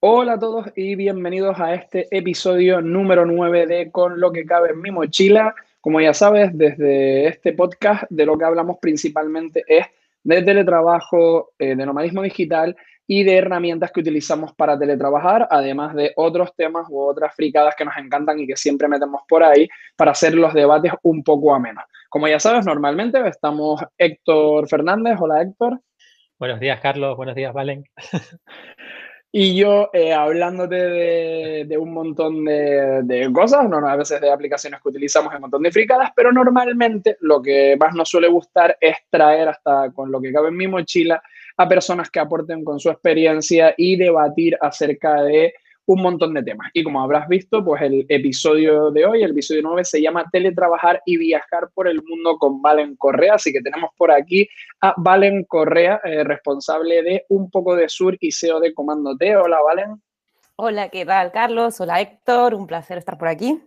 Hola a todos y bienvenidos a este episodio número 9 de Con lo que cabe en mi mochila. Como ya sabes, desde este podcast de lo que hablamos principalmente es de teletrabajo, eh, de nomadismo digital y de herramientas que utilizamos para teletrabajar, además de otros temas u otras fricadas que nos encantan y que siempre metemos por ahí para hacer los debates un poco amenos. Como ya sabes, normalmente estamos Héctor Fernández. Hola Héctor. Buenos días, Carlos. Buenos días, Valen. Y yo eh, hablándote de, un montón de, cosas, no, a veces de aplicaciones que utilizamos, un montón de fricadas, pero normalmente lo que más nos suele gustar es traer hasta con lo que cabe en mi mochila a personas que aporten con su experiencia y debatir acerca de un montón de temas. Y como habrás visto, pues el episodio de hoy, el episodio 9, se llama Teletrabajar y viajar por el mundo con Valen Correa. Así que tenemos por aquí a Valen Correa, eh, responsable de Un poco de Sur y SEO de Comando T. Hola, Valen. Hola, ¿qué tal, Carlos? Hola, Héctor. Un placer estar por aquí.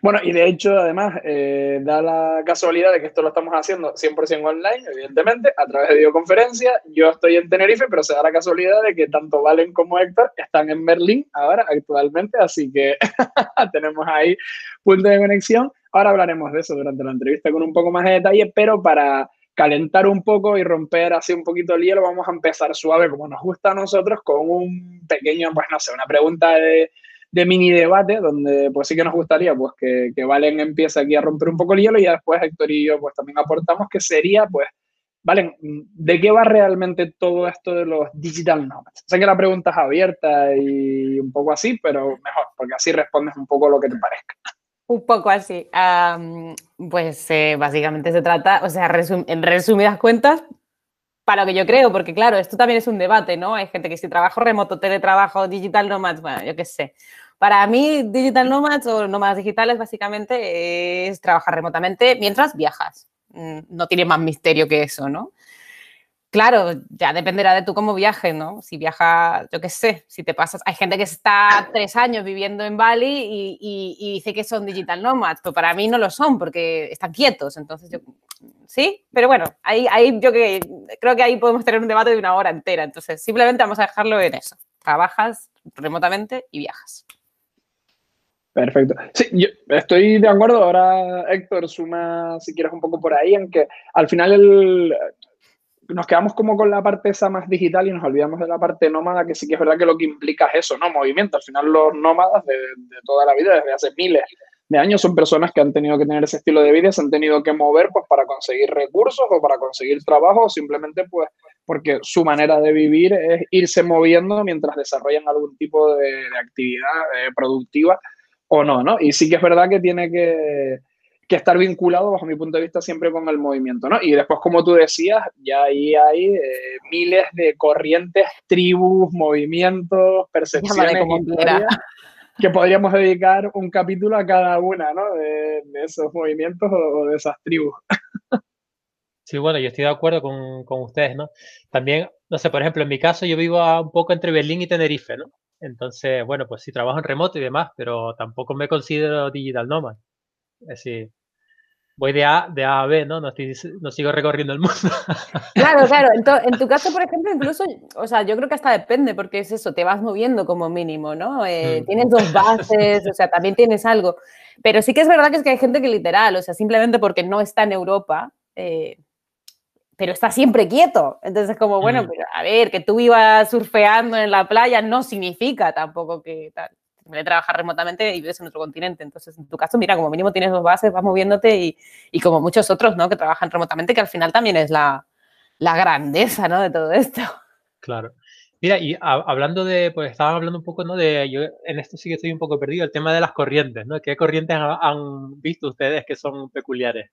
Bueno, y de hecho, además, eh, da la casualidad de que esto lo estamos haciendo 100% online, evidentemente, a través de videoconferencia. Yo estoy en Tenerife, pero se da la casualidad de que tanto Valen como Héctor están en Berlín ahora, actualmente, así que tenemos ahí punto de conexión. Ahora hablaremos de eso durante la entrevista con un poco más de detalle, pero para calentar un poco y romper así un poquito el hielo, vamos a empezar suave, como nos gusta a nosotros, con un pequeño, pues no sé, una pregunta de de mini debate, donde pues sí que nos gustaría pues que, que Valen empiece aquí a romper un poco el hielo y después Héctor y yo pues también aportamos que sería pues, Valen, ¿de qué va realmente todo esto de los digital nomads? Sé que la pregunta es abierta y un poco así, pero mejor, porque así respondes un poco lo que te parezca. Un poco así. pues eh, básicamente se trata, o sea, en resumidas cuentas, para lo que yo creo, porque claro, esto también es un debate, ¿no? Hay gente que si trabajo remoto, teletrabajo, digital nomads, bueno, yo qué sé. Para mí, digital nomads o nómadas digitales básicamente es trabajar remotamente mientras viajas. Mm, no tiene más misterio que eso, ¿no? Claro, ya dependerá de tú cómo viajes, ¿no? Si viajas, yo qué sé, si te pasas. Hay gente que está tres años viviendo en Bali y, dice que son digital nomads, pero para mí no lo son porque están quietos. Entonces, yo, sí, pero bueno, ahí, ahí yo que, creo que ahí podemos tener un debate de una hora entera. Entonces, simplemente vamos a dejarlo en eso. Trabajas remotamente y viajas. Perfecto. Sí, yo estoy de acuerdo. Ahora, Héctor, suma, si quieres, un poco por ahí, en que al final el, nos quedamos como con la parte esa más digital y nos olvidamos de la parte nómada, que sí que es verdad que lo que implica es eso, ¿no? Movimiento. Al final los nómadas de, toda la vida, desde hace miles de años, son personas que han tenido que tener ese estilo de vida, se han tenido que mover pues para conseguir recursos o para conseguir trabajo o simplemente pues porque su manera de vivir es irse moviendo mientras desarrollan algún tipo de, actividad eh, productiva o no, ¿no? Y sí que es verdad que tiene que que estar vinculado, bajo mi punto de vista, siempre con el movimiento, ¿no? Y después, como tú decías, ya ahí hay eh, miles de corrientes, tribus, movimientos, percepciones, que podríamos dedicar un capítulo a cada una, ¿no? De, esos movimientos o, de esas tribus. Sí, bueno, yo estoy de acuerdo con, con, ustedes, ¿no? También, no sé, por ejemplo, en mi caso yo vivo un poco entre Berlín y Tenerife, ¿no? Entonces, bueno, pues sí, trabajo en remoto y demás, pero tampoco me considero digital nomad. Es decir, voy de A, de a, B, ¿no? No, sigo recorriendo el mundo. Claro, claro. En, tu caso, por ejemplo, incluso, o sea, yo creo que hasta depende, porque es eso, te vas moviendo como mínimo, ¿no? Eh, mm. Tienes dos bases, o sea, también tienes algo. Pero sí que es verdad que es que hay gente que literal, o sea, simplemente porque no está en Europa, eh, pero está siempre quieto. Entonces, como, bueno, mm. a ver, que tú ibas surfeando en la playa no significa tampoco que tal de trabajar remotamente y vives en otro continente. Entonces, en tu caso, mira, como mínimo tienes dos bases, vas moviéndote y, y como muchos otros, ¿no? Que trabajan remotamente, que al final también es la, la grandeza, ¿no? De todo esto. Claro. Mira, y hablando de, pues estaban hablando un poco, ¿no? De, yo en esto sí que estoy un poco perdido, el tema de las corrientes, ¿no? ¿Qué corrientes han, visto ustedes que son peculiares?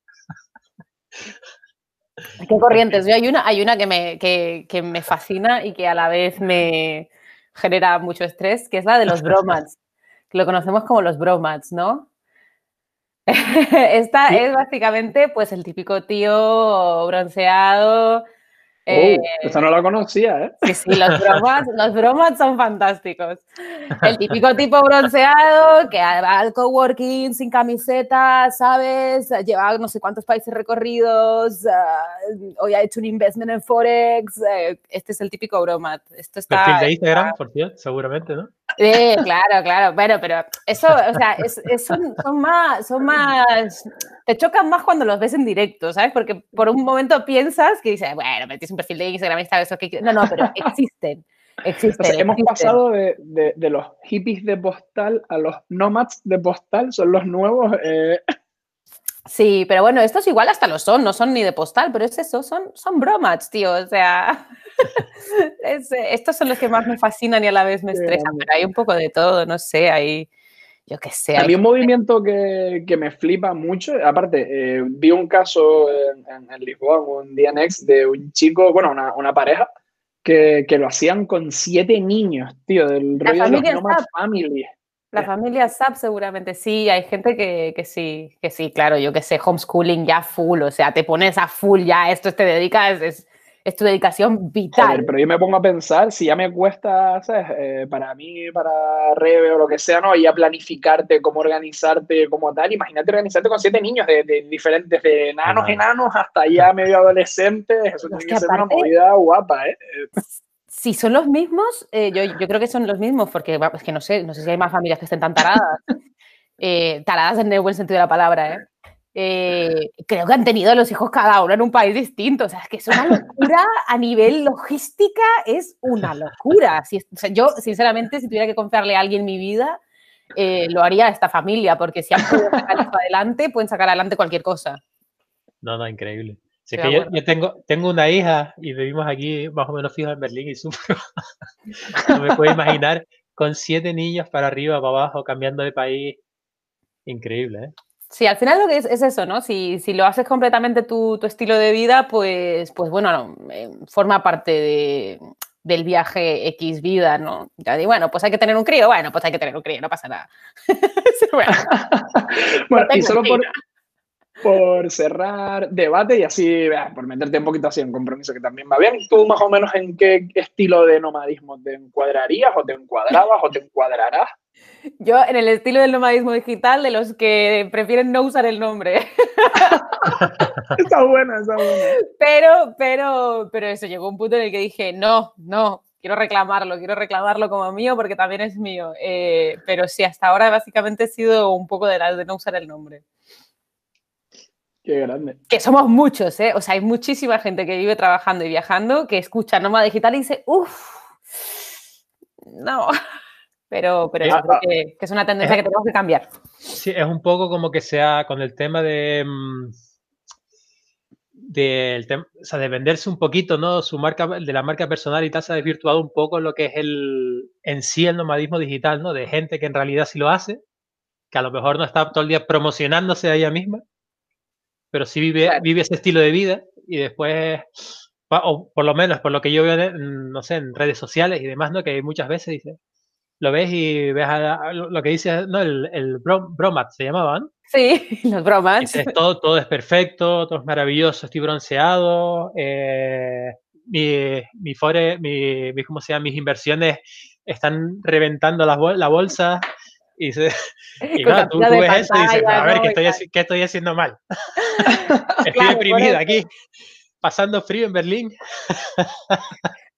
¿Qué corrientes? Yo hay una, hay una que me, que, que me fascina y que a la vez me, genera mucho estrés, que es la de los bromats, que lo conocemos como los bromats, ¿no? Esta es básicamente pues el típico tío bronceado, Oh, eh, esa no la conocía, ¿eh? Sí, sí, los bromas, los bromas son fantásticos. El típico tipo bronceado que va al coworking sin camiseta, ¿sabes? Lleva no sé cuántos países recorridos, uh, hoy ha hecho un investment en Forex. Eh, este es el típico bromat. Esto está, Perfil de Instagram, por cierto, seguramente, ¿no? Sí, claro, claro. Bueno, pero eso, o sea, son, son, más, son más, te chocan más cuando los ves en directo, ¿sabes? Porque por un momento piensas que dices, bueno, metes un perfil de Instagram, eso que... No, no, pero existen. Existen, hemos pasado de, de, los hippies de postal a los nomads de postal, son los nuevos. Eh. Sí, pero bueno, estos igual hasta lo son, no son ni de postal, pero es eso, son, son bromads, tío. O sea, estos son los que más me fascinan y a la vez me estresan, pero hay un poco de todo, no sé, hay yo qué sé. Hay un movimiento que, que, me flipa mucho. Aparte, eh, vi un caso en, en, Lisboa, un DNX, de un chico, bueno, una, una pareja, que, que, lo hacían con siete niños, tío, del rollo de los Nomad Family. La familia SAP seguramente sí, hay gente que, que, sí, que sí, claro, yo que sé, homeschooling ya full, o sea, te pones a full ya, esto te dedicas, es, es tu dedicación vital. pero yo me pongo a pensar, si ya me cuesta, ¿sabes? Eh, para mí, para Rebe o lo que sea, ¿no? Y a planificarte, cómo organizarte, como tal. Imagínate organizarte con siete niños de, de diferentes, de enanos, enanos, hasta ya medio adolescentes. Eso tiene que, ser una movida guapa, ¿eh? Si son los mismos, eh, yo, yo, creo que son los mismos, porque es que no sé, no sé si hay más familias que estén tan taradas. Eh, taradas en el buen sentido de la palabra, ¿eh? Eh, creo que han tenido los hijos cada uno en un país distinto. O sea, es que es una locura a nivel logística, es una locura. Si, yo, sinceramente, si tuviera que confiarle a alguien mi vida, eh, lo haría a esta familia, porque si han podido sacar esto adelante, pueden sacar adelante cualquier cosa. No, no, increíble. que yo, yo, tengo, tengo una hija y vivimos aquí más o menos fijos en Berlín y sufro. no me puedo imaginar con siete niños para arriba, para abajo, cambiando de país. Increíble, ¿eh? Sí, al final lo que es, es eso, ¿no? Si, si, lo haces completamente tu, tu, estilo de vida, pues, pues bueno, eh, forma parte de, del viaje X vida, ¿no? Ya digo, bueno, pues hay que tener un crío, bueno, pues hay que tener un crío, no pasa nada. bueno, bueno y solo por, por, cerrar debate y así, por meterte un poquito así en compromiso que también va bien, ¿tú más o menos en qué estilo de nomadismo te encuadrarías o te encuadrabas o te encuadrarás? Yo en el estilo del nomadismo digital, de los que prefieren no usar el nombre. está buena, está buena. Pero, pero, pero eso, llegó un punto en el que dije, no, no, quiero reclamarlo, quiero reclamarlo como mío porque también es mío. Eh, pero sí, hasta ahora básicamente he sido un poco de la de no usar el nombre. Qué grande. Que somos muchos, ¿eh? O sea, hay muchísima gente que vive trabajando y viajando que escucha nómada digital y dice, uff, no. Pero, pero creo que, es una tendencia que tenemos que cambiar. Sí, es un poco como que sea con el tema de, mm, de, o sea, de venderse un poquito, ¿no? Su marca, de la marca personal y tal, se ha desvirtuado un poco lo que es el, en sí el nomadismo digital, ¿no? De gente que en realidad sí lo hace, que a lo mejor no está todo el día promocionándose a ella misma, pero sí vive, vive ese estilo de vida y después, o por lo menos por lo que yo veo, no sé, en redes sociales y demás, ¿no? Que muchas veces dice, lo ves y ves lo que dice, no, el, el bromat se llamaban. Sí, los bromats. todo, todo es perfecto, todo es maravilloso, estoy bronceado, eh, mi, mi, fore, mi, mi, ¿cómo se llama? mis inversiones están reventando la, la bolsa. Y, se, y claro, tú, ves eso y dices, a ver, ¿qué estoy, ¿qué estoy haciendo mal? estoy deprimida aquí, pasando frío en Berlín.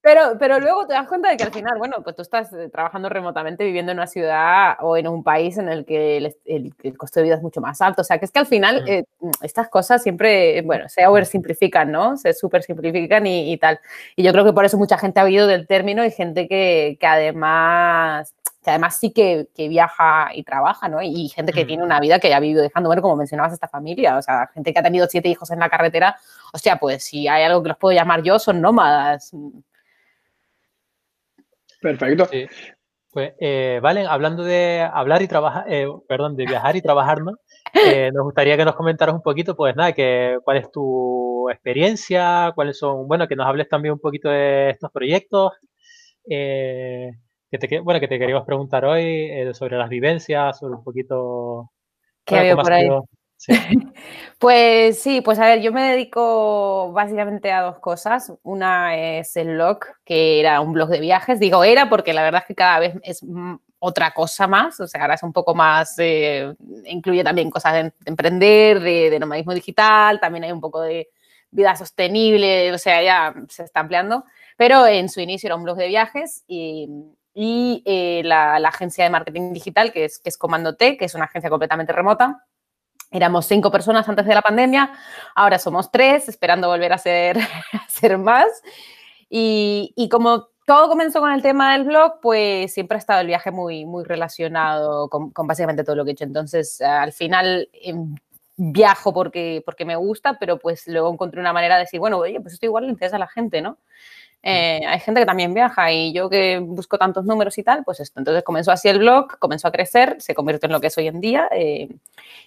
Pero, pero luego te das cuenta de que al final, bueno, pues tú estás eh, trabajando remotamente, viviendo en una ciudad o en un país en el que el, el, costo de vida es mucho más alto. O sea, que es que al final eh, estas cosas siempre, bueno, se oversimplifican, ¿no? Se super simplifican y, y, tal. Y yo creo que por eso mucha gente ha oído del término y gente que, que además que además sí que, que, viaja y trabaja, ¿no? Y gente que tiene una vida que ha vivido dejando, bueno, como mencionabas, esta familia, o sea, gente que ha tenido siete hijos en la carretera, o sea, pues si hay algo que los puedo llamar yo, son nómadas. Perfecto. Pues, eh, Valen, hablando de hablar y trabajar, eh, perdón, de viajar y trabajar, ¿no? Eh, nos gustaría que nos comentaras un poquito, pues nada, que, cuál es tu experiencia, cuáles son, bueno, que nos hables también un poquito de estos proyectos, eh, que te, bueno, que te queríamos preguntar hoy sobre las vivencias, sobre un poquito... ¿Qué bueno, por ahí? Pues sí, pues a ver, yo me dedico básicamente a dos cosas. Una es el blog, que era un blog de viajes. Digo era porque la verdad es que cada vez es otra cosa más, o sea, ahora es un poco más, eh, incluye también cosas de, emprender, de, de, nomadismo digital, también hay un poco de vida sostenible, o sea, ya se está ampliando, pero en su inicio era un blog de viajes y, eh, la, agencia de marketing digital, que es, que es Comando T, que es una agencia completamente remota. Éramos cinco personas antes de la pandemia, ahora somos tres, esperando volver a ser, a ser más. Y, y como todo comenzó con el tema del blog, pues siempre ha estado el viaje muy, muy relacionado con, con básicamente todo lo que he hecho. Entonces, al final em, viajo porque, porque me gusta, pero pues luego encontré una manera de decir, bueno, oye, pues esto igual le interesa a la gente, ¿no? Eh, hay gente que también viaja y yo que busco tantos números y tal, pues esto. Entonces comenzó así el blog, comenzó a crecer, se convirtió en lo que es hoy en día. Eh,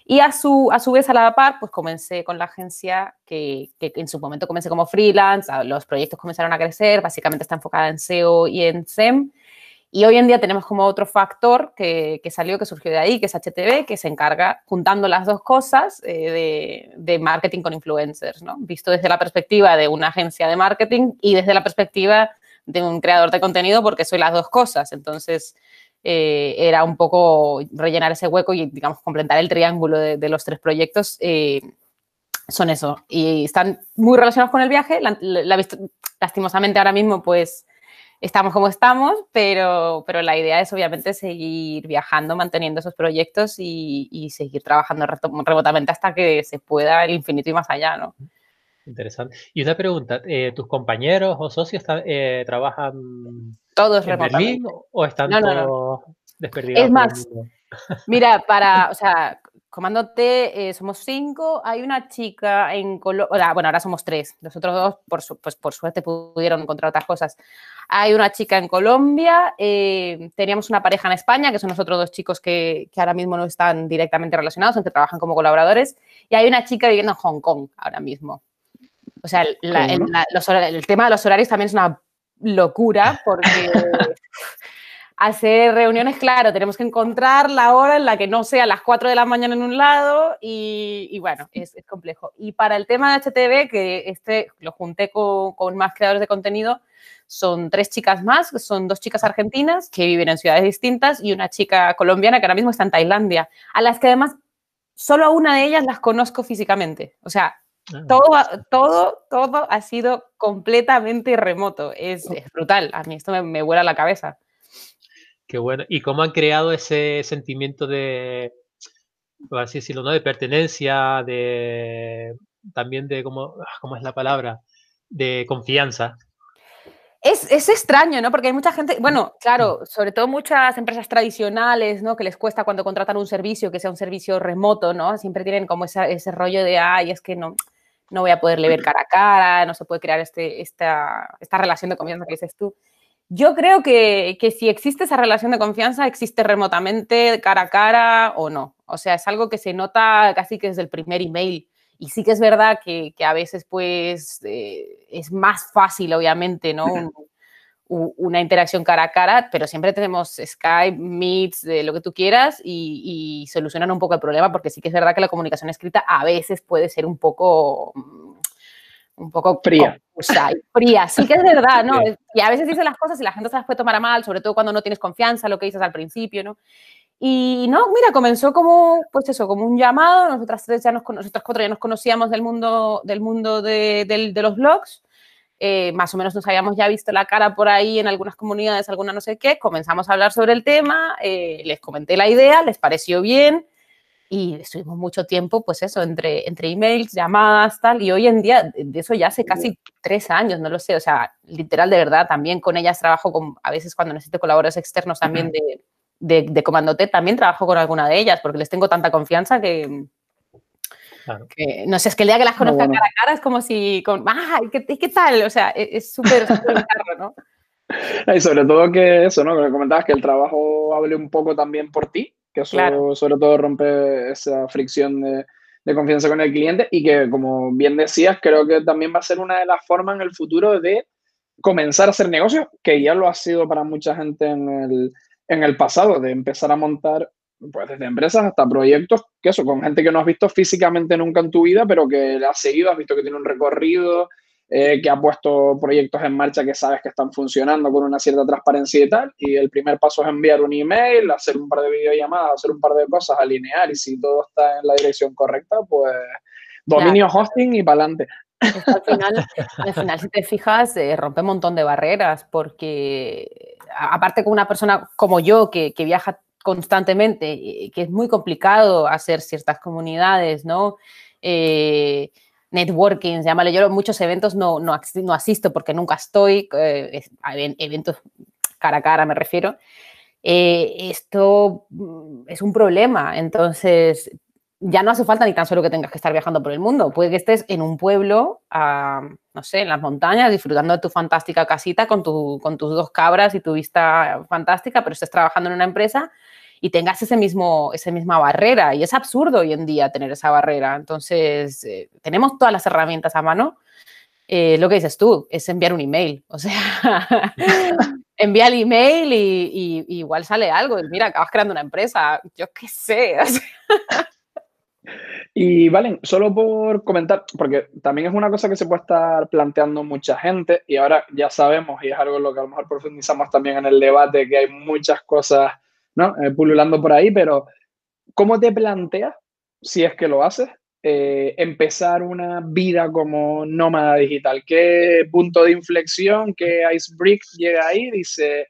y a su, a su vez, a la par, pues comencé con la agencia que, que, en su momento comencé como freelance, los proyectos comenzaron a crecer, básicamente está enfocada en SEO y en SEM. Y hoy en día tenemos como otro factor que, que, salió, que surgió de ahí, que es HTV, que se encarga, juntando las dos cosas, eh, de, de, marketing con influencers, ¿no? Visto desde la perspectiva de una agencia de marketing y desde la perspectiva de un creador de contenido, porque soy las dos cosas. Entonces, eh, era un poco rellenar ese hueco y, digamos, completar el triángulo de, los tres proyectos. Eh, son eso. Y están muy relacionados con el viaje. La, la, la, lastimosamente ahora mismo, pues estamos como estamos, pero, pero la idea es obviamente seguir viajando, manteniendo esos proyectos y, y seguir trabajando remotamente hasta que se pueda el infinito y más allá, ¿no? Interesante. Y una pregunta, eh, ¿tus compañeros o socios eh, trabajan todos en Berlín o están no, no, todos desperdigados? Es más, mira, para, o sea, Comando T, eh, somos cinco. Hay una chica en Colombia, bueno, ahora somos tres. Los otros dos, por, su pues, por suerte, pudieron encontrar otras cosas. Hay una chica en Colombia. Eh, teníamos una pareja en España, que son los otros dos chicos que, que, ahora mismo no están directamente relacionados, aunque trabajan como colaboradores. Y hay una chica viviendo en Hong Kong ahora mismo. O sea, la, el, la, los, el tema de los horarios también es una locura, porque hacer reuniones, claro, tenemos que encontrar la hora en la que no sea las 4 de la mañana en un lado y, y bueno, es, es, complejo. Y para el tema de HTV, que este lo junté con, con, más creadores de contenido, son tres chicas más, son dos chicas argentinas que viven en ciudades distintas y una chica colombiana que ahora mismo está en Tailandia, a las que además solo a una de ellas las conozco físicamente. O sea, todo, todo, todo ha sido completamente remoto. Es, es brutal. A mí esto me, me vuela la cabeza. Qué bueno. ¿Y cómo han creado ese sentimiento de, por así decirlo, ¿no? de pertenencia, de también de, ¿cómo, cómo es la palabra? De confianza. Es, es, extraño, ¿no? Porque hay mucha gente, bueno, claro, sobre todo muchas empresas tradicionales, ¿no? Que les cuesta cuando contratan un servicio, que sea un servicio remoto, ¿no? Siempre tienen como esa, ese rollo de, ay, es que no, no voy a poderle ver cara a cara, no se puede crear este, esta, esta relación de confianza que dices tú. Yo creo que, que, si existe esa relación de confianza, existe remotamente, cara a cara o no. O sea, es algo que se nota casi que desde el primer email. Y sí que es verdad que, que a veces, pues, eh, es más fácil, obviamente, ¿no? Un, una interacción cara a cara, pero siempre tenemos Skype, Meets, de lo que tú quieras y, y, solucionan un poco el problema, porque sí que es verdad que la comunicación escrita a veces puede ser un poco un poco fría. Confusa y fría, sí que es verdad, ¿no? Y a veces dices las cosas y la gente se las puede tomar a mal, sobre todo cuando no tienes confianza, lo que dices al principio, ¿no? Y no, mira, comenzó como, pues eso, como un llamado, nosotras tres ya nos, nosotras cuatro ya nos conocíamos del mundo, del mundo de, de, de los blogs, eh, más o menos nos habíamos ya visto la cara por ahí en algunas comunidades, alguna no sé qué, comenzamos a hablar sobre el tema, eh, les comenté la idea, les pareció bien, y estuvimos mucho tiempo, pues eso, entre, entre emails, llamadas, tal, y hoy en día, de eso ya hace casi tres años, no lo sé, o sea, literal, de verdad, también con ellas trabajo con, a veces cuando necesito colaboradores externos también de, de, de Comando T, también trabajo con alguna de ellas, porque les tengo tanta confianza que, Claro. Que, no sé, es que el día que las conozca bueno. cara a cara es como si, con, ah, ¿qué, qué tal? O sea, e, es súper ¿no? Y sobre todo que eso, ¿no? Que comentabas que el trabajo hable un poco también por ti, que eso claro. sobre todo rompe esa fricción de, de, confianza con el cliente y que, como bien decías, creo que también va a ser una de las formas en el futuro de comenzar a hacer negocios, que ya lo ha sido para mucha gente en el, en el pasado, de empezar a montar pues desde empresas hasta proyectos, que eso, con gente que no has visto físicamente nunca en tu vida, pero que la has seguido, has visto que tiene un recorrido, eh, que ha puesto proyectos en marcha que sabes que están funcionando con una cierta transparencia y tal. Y el primer paso es enviar un email, hacer un par de videollamadas, hacer un par de cosas, alinear y si todo está en la dirección correcta, pues dominio hosting y para adelante. Al final, al final, si te fijas, eh, rompe un montón de barreras porque aparte con una persona como yo que, que viaja constantemente, que es muy complicado hacer ciertas comunidades, ¿no? Eh, networking, llámale, yo muchos eventos no, no, no asisto porque nunca estoy, eh, eventos cara a cara me refiero, eh, esto mm, es un problema, entonces ya no hace falta ni tan solo que tengas que estar viajando por el mundo, puede que estés en un pueblo, no sé, en las montañas, disfrutando de tu fantástica casita con, tu, con tus dos cabras y tu vista fantástica, pero estés trabajando en una empresa y tengas ese mismo, esa misma barrera. Y es absurdo hoy en día tener esa barrera. Entonces, eh, tenemos todas las herramientas a mano. Eh, lo que dices tú es enviar un email. O sea, envía el email y, igual sale algo. Mira, acabas creando una empresa. Yo qué sé. Y Valen, solo por comentar, porque también es una cosa que se puede estar planteando mucha gente y ahora ya sabemos, y es algo en lo que a lo mejor profundizamos también en el debate, que hay muchas cosas ¿no? Eh, pululando por ahí, pero ¿cómo te planteas, si es que lo haces, eh, empezar una vida como nómada digital? ¿Qué punto de inflexión, qué icebreak llega ahí? Dice,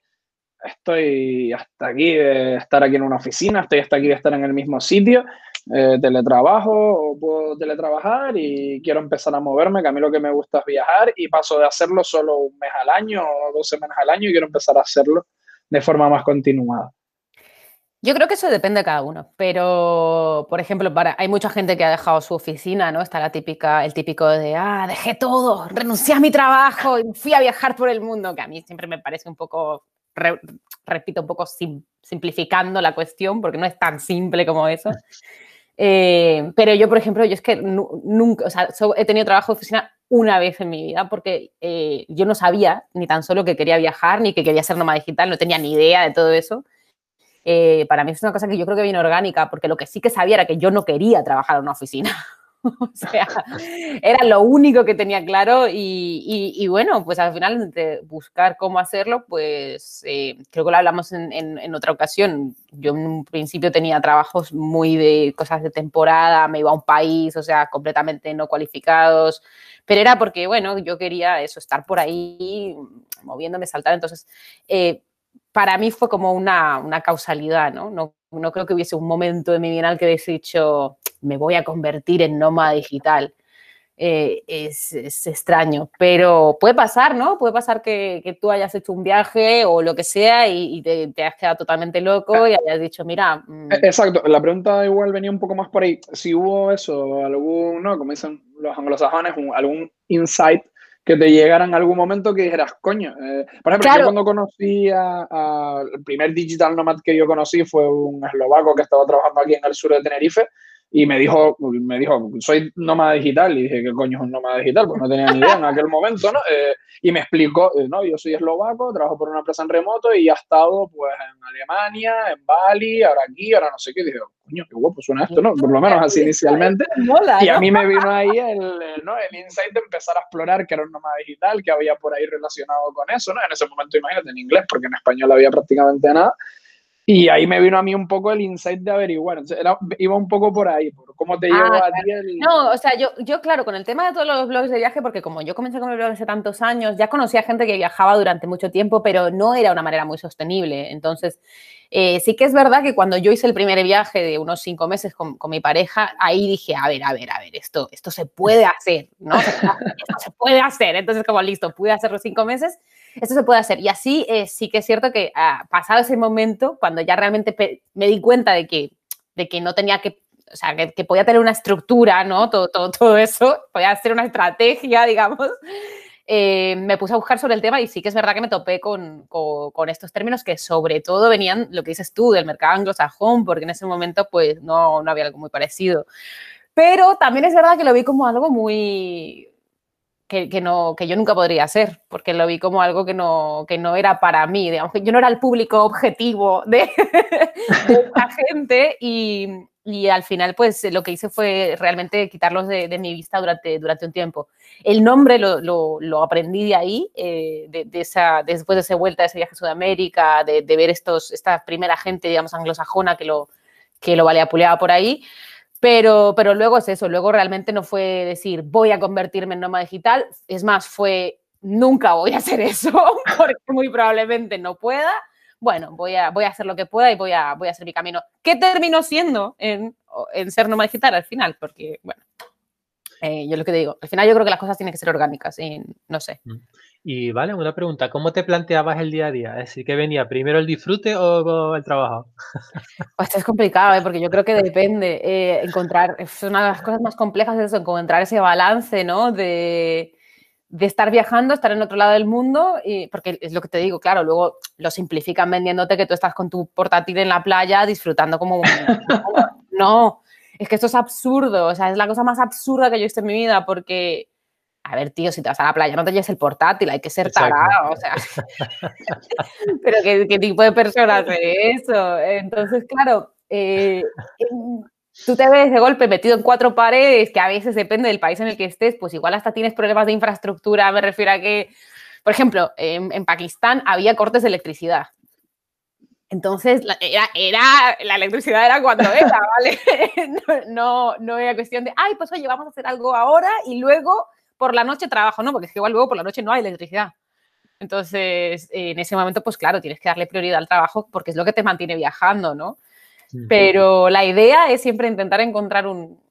estoy hasta aquí de estar aquí en una oficina, estoy hasta aquí de estar en el mismo sitio, eh, teletrabajo o puedo teletrabajar y quiero empezar a moverme, que a mí lo que me gusta es viajar y paso de hacerlo solo un mes al año o dos semanas al año y quiero empezar a hacerlo de forma más continuada. Yo creo que eso depende de cada uno, pero por ejemplo, para, hay mucha gente que ha dejado su oficina, ¿no? Está la típica, el típico de, ah, dejé todo, renuncié a mi trabajo y fui a viajar por el mundo, que a mí siempre me parece un poco, repito, un poco simplificando la cuestión, porque no es tan simple como eso. Eh, pero yo, por ejemplo, yo es que nunca, o sea, he tenido trabajo de oficina una vez en mi vida porque eh, yo no sabía ni tan solo que quería viajar ni que quería ser nómada digital, no tenía ni idea de todo eso. Eh, para mí es una cosa que yo creo que viene orgánica, porque lo que sí que sabía era que yo no quería trabajar en una oficina. o sea, era lo único que tenía claro y, bueno, pues al final de buscar cómo hacerlo, pues eh, creo que lo hablamos en, otra ocasión. Yo en un principio tenía trabajos muy de cosas de temporada, me iba a un país, o sea, completamente no cualificados, pero era porque, bueno, yo quería eso, estar por ahí moviéndome, saltar. Entonces, eh, para mí fue como una, una causalidad, ¿no? ¿no? ¿no? creo que hubiese un momento de mi vida en el que hubiese dicho, me voy a convertir en nómada digital. Eh, es, es, extraño, pero puede pasar, ¿no? Puede pasar que, que, tú hayas hecho un viaje o lo que sea y, y te, te, has quedado totalmente loco y hayas dicho, mira... Mmm... Exacto, la pregunta igual venía un poco más por ahí. Si hubo eso, algún, ¿no? Como dicen los anglosajones, un, algún insight que te llegara en algún momento que dijeras, coño. Eh, por ejemplo, yo cuando conocí a, el primer digital nomad que yo conocí fue un eslovaco que estaba trabajando aquí en el sur de Tenerife y me dijo, me dijo, soy nómada digital. Y dije, ¿qué coño es un nómada digital? Pues no tenía ni idea en aquel momento, ¿no? Eh, y me explicó, eh, no, yo soy eslovaco, trabajo por una empresa en remoto y ha estado, pues, en Alemania, en Bali, ahora aquí, ahora no sé qué. Y dije, coño, qué guapo suena esto, ¿no? Por lo menos así inicialmente. Y a mí me vino ahí el, ¿no? el insight de empezar a explorar que era un nómada digital, que había por ahí relacionado con eso, ¿no? En ese momento, imagínate, en inglés, porque en español había prácticamente nada. Y ahí me vino a mí un poco el insight de averiguar. era, iba un poco por ahí, por cómo te ah, a ti el... No, o sea, yo, yo, claro, con el tema de todos los blogs de viaje, porque como yo comencé con el blog hace tantos años, ya conocía gente que viajaba durante mucho tiempo, pero no era una manera muy sostenible. Entonces, eh, sí que es verdad que cuando yo hice el primer viaje de unos cinco meses con, con, mi pareja, ahí dije, a ver, a ver, a ver, esto, esto se puede hacer, ¿no? esto se puede hacer. Entonces, como listo, pude hacerlo cinco meses esto se puede hacer. Y así eh, sí que es cierto que ah, pasado ese momento, cuando ya realmente me di cuenta de que, de que no tenía que, o sea, que, que podía tener una estructura, ¿no? Todo, todo, todo eso, podía ser una estrategia, digamos. Eh, me puse a buscar sobre el tema y sí que es verdad que me topé con, con, con, estos términos que sobre todo venían, lo que dices tú, del mercado anglosajón, porque en ese momento pues no, no había algo muy parecido. Pero también es verdad que lo vi como algo muy, que, no, que yo nunca podría hacer, porque lo vi como algo que no, que no era para mí, digamos que yo no era el público objetivo de, de gente y, y, al final pues lo que hice fue realmente quitarlos de, de mi vista durante, durante un tiempo. El nombre lo, lo, lo aprendí de ahí, eh, de, de, esa, después de esa vuelta, de ese viaje a Sudamérica, de, ver estos, esta primera gente, digamos, anglosajona que lo, que lo valeapuleaba por ahí. Pero, pero luego es eso, luego realmente no fue decir voy a convertirme en nómada digital, es más, fue nunca voy a hacer eso porque muy probablemente no pueda. Bueno, voy a, voy a hacer lo que pueda y voy a, voy a hacer mi camino. ¿Qué terminó siendo en, en ser nómada digital al final? Porque, bueno, eh, yo lo que te digo, al final yo creo que las cosas tienen que ser orgánicas y no sé. Y vale, una pregunta, ¿cómo te planteabas el día a día? Es decir, ¿que venía primero el disfrute o el trabajo? Pues es complicado, ¿eh? porque yo creo que depende. Eh, encontrar, es una de las cosas más complejas es eso, encontrar ese balance, ¿no? De, de, estar viajando, estar en otro lado del mundo, y, porque es lo que te digo, claro, luego lo simplifican vendiéndote que tú estás con tu portátil en la playa disfrutando como... no, es que esto es absurdo, o sea, es la cosa más absurda que yo he visto en mi vida, porque a ver, tío, si te vas a la playa no te lleves el portátil, hay que ser tarado, o sea. Pero ¿qué, tipo de persona hace eso? Entonces, claro, eh, tú te ves de golpe metido en cuatro paredes, que a veces depende del país en el que estés, pues igual hasta tienes problemas de infraestructura, me refiero a que, por ejemplo, en, Pakistán había cortes de electricidad. Entonces, era, era, la electricidad era cuando era, ¿vale? no, no, no era cuestión de, ay, pues oye, vamos a hacer algo ahora y luego por la noche trabajo, ¿no? Porque es que igual luego por la noche no hay electricidad. Entonces, en ese momento, pues claro, tienes que darle prioridad al trabajo porque es lo que te mantiene viajando, ¿no? Pero la idea es siempre intentar encontrar un,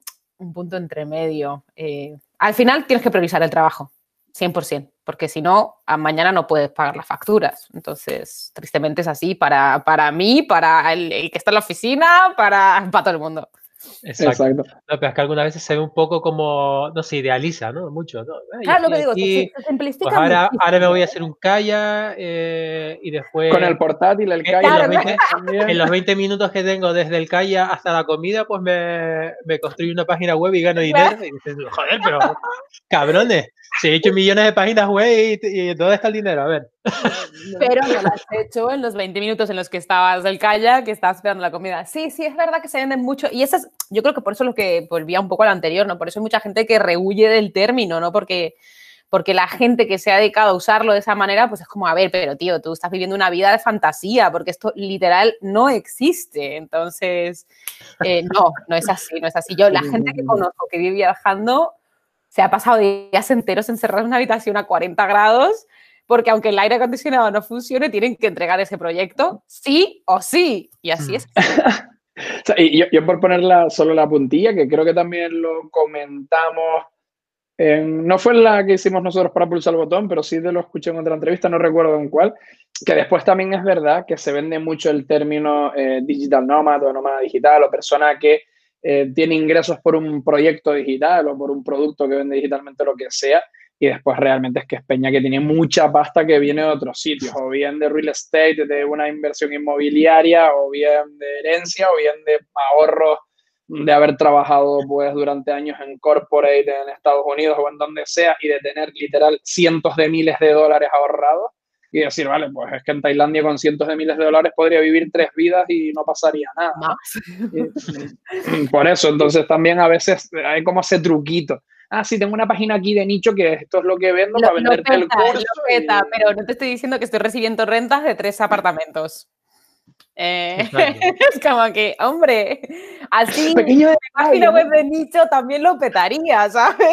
punto entre medio. Eh, al final tienes que priorizar el trabajo, 100%, porque si no, mañana no puedes pagar las facturas. Entonces, tristemente es así para, para mí, para el, el que está en la oficina, para, para todo el mundo. Exacto. No, pero es que algunas veces se ve un poco como, no se idealiza, ¿no? Mucho, ¿no? claro, lo que digo, se, simplifica. Pues ahora, ahora, me voy a hacer un kaya eh, y después. Con el portátil, el kaya. En, los 20, en, los 20, minutos que tengo desde el kaya hasta la comida, pues me, me construyo una página web y gano dinero. Y dices, joder, pero cabrones, si he hecho millones de páginas web y, y ¿dónde está el dinero? A ver. Pero no lo has hecho en los 20 minutos en los que estabas del kayak, que estabas esperando la comida. Sí, sí, es verdad que se venden mucho. Y eso es, yo creo que por eso es lo que volvía un poco al anterior, ¿no? Por eso hay mucha gente que rehuye del término, ¿no? Porque, porque la gente que se ha dedicado a usarlo de esa manera, pues es como, a ver, pero tío, tú estás viviendo una vida de fantasía, porque esto literal no existe. Entonces, eh, no, no es así, no es así. Yo, la gente que conozco que vive viajando, se ha pasado días enteros encerrados en una habitación a 40 grados porque aunque el aire acondicionado no funcione, tienen que entregar ese proyecto sí o sí. Y así mm. es. y yo, por poner solo la puntilla, que creo que también lo comentamos, no fue la que hicimos nosotros para pulsar el botón, pero sí de lo escuché en otra entrevista, no recuerdo en cuál, que después también es verdad que se vende mucho el término eh, digital nomad o nómada digital o persona que eh, tiene ingresos por un proyecto digital o por un producto que vende digitalmente, lo que sea y después realmente es que es Peña que tiene mucha pasta que viene de otros sitios, o bien de real estate, de una inversión inmobiliaria, o bien de herencia, o bien de ahorros de haber trabajado pues durante años en corporate en Estados Unidos o en donde sea y de tener literal cientos de miles de dólares ahorrados y decir, vale, pues es que en Tailandia con cientos de miles de dólares podría vivir tres vidas y no pasaría nada. por eso, entonces también a veces hay como ese truquito ah, sí, tengo una página aquí de nicho que esto es lo que vendo para venderte el curso. Pero no te estoy diciendo que estoy recibiendo rentas de tres apartamentos. Eh, es como que, hombre, así Pequeño de página web de nicho también lo petaría, ¿sabes?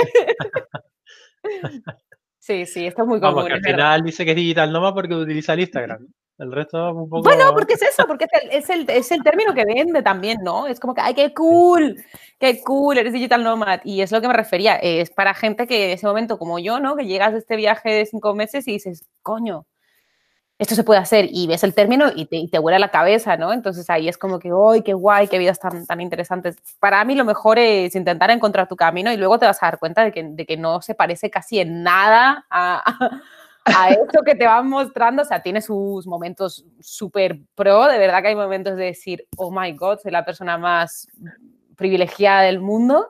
sí, sí, esto es muy común. Vamos, al final dice que es digital nomás porque utiliza el Instagram. El resto un poco... Bueno, porque es eso, porque es el, es el, término que vende también, ¿no? Es como que, ay, qué cool, qué cool, eres digital nomad. Y es lo que me refería, es para gente que en ese momento, como yo, ¿no? Que llegas de este viaje de cinco meses y dices, coño, esto se puede hacer y ves el término y te, y te vuela la cabeza, ¿no? Entonces ahí es como que, ¡ay, qué guay, qué vidas tan, tan interesantes! Para mí lo mejor es intentar encontrar tu camino y luego te vas a dar cuenta de que, de que no se parece casi en nada a, a esto que te van mostrando, o sea, tiene sus momentos súper pro, de verdad que hay momentos de decir, oh my god, soy la persona más privilegiada del mundo,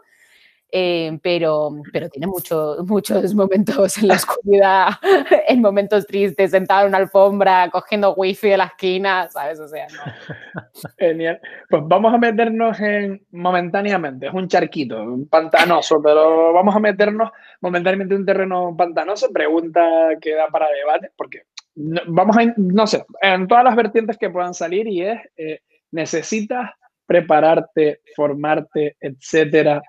eh, pero, pero tiene mucho, muchos momentos en la oscuridad, en momentos tristes, sentado en una alfombra, cogiendo wifi de la esquina, ¿sabes? O sea, no. Genial. Pues vamos a meternos en momentáneamente, es un charquito, pantanoso, pero vamos a meternos momentáneamente en un terreno pantanoso. Pregunta que da para debate, porque vamos a, no sé, en todas las vertientes que puedan salir y es, eh, necesitas prepararte, formarte, etcétera,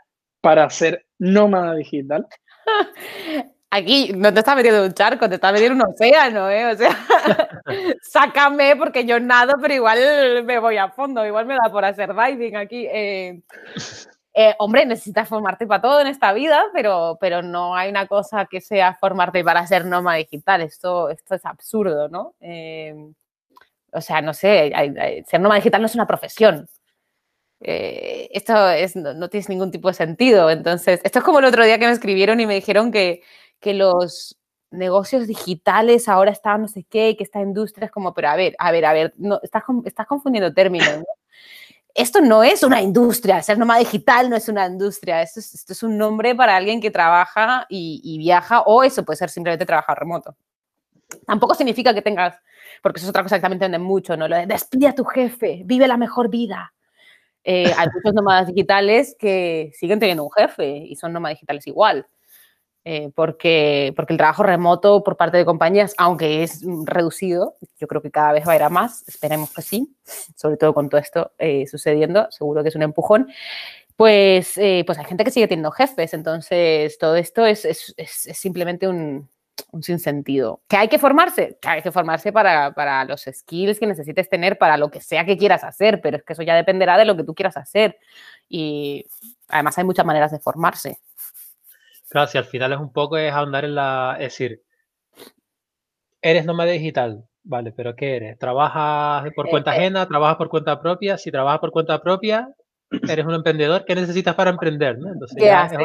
para ser nómada digital? Aquí no te estás metiendo en un charco, te estás metiendo en un océano, ¿eh? O sea, sácame porque yo nado, pero igual me voy a fondo, igual me da por hacer diving aquí. Eh, eh, hombre, necesitas formarte para todo en esta vida, pero, pero no hay una cosa que sea formarte para ser nómada digital. Esto, esto es absurdo, ¿no? Eh, o sea, no sé, ser nómada digital no es una profesión. Eh, esto es, no, tiene ningún tipo de sentido. Entonces, esto es como el otro día que me escribieron y me dijeron que, que los negocios digitales ahora están no sé qué, que esta industria es como, pero a ver, a ver, a ver, no, estás, estás confundiendo términos. Esto no es una industria, ser nómada digital no es una industria, esto es, esto es un nombre para alguien que trabaja y, y, viaja o eso puede ser simplemente trabajar remoto. Tampoco significa que tengas, porque eso es otra cosa que también venden mucho, ¿no? Lo de despide a tu jefe, vive la mejor vida. Eh, hay muchos nómadas digitales que siguen teniendo un jefe y son nómadas digitales igual. Eh, porque, porque el trabajo remoto por parte de compañías, aunque es reducido, yo creo que cada vez va a ir a más, esperemos que sí, sobre todo con todo esto eh, sucediendo, seguro que es un empujón, pues, pues hay gente que sigue teniendo jefes, entonces todo esto es, es, es simplemente un, un sinsentido. ¿Que hay que formarse? Que hay que formarse para, para, los skills que necesites tener para lo que sea que quieras hacer, pero es que eso ya dependerá de lo que tú quieras hacer. Y además hay muchas maneras de formarse. Claro, si al final es un poco es ahondar en la... Es decir, eres nómada digital, vale, pero ¿qué eres? ¿Trabajas por cuenta eh, eh. ajena? ¿Trabajas por cuenta propia? Si trabajas por cuenta propia, eres un emprendedor, ¿qué necesitas para emprender? ¿Qué, hace?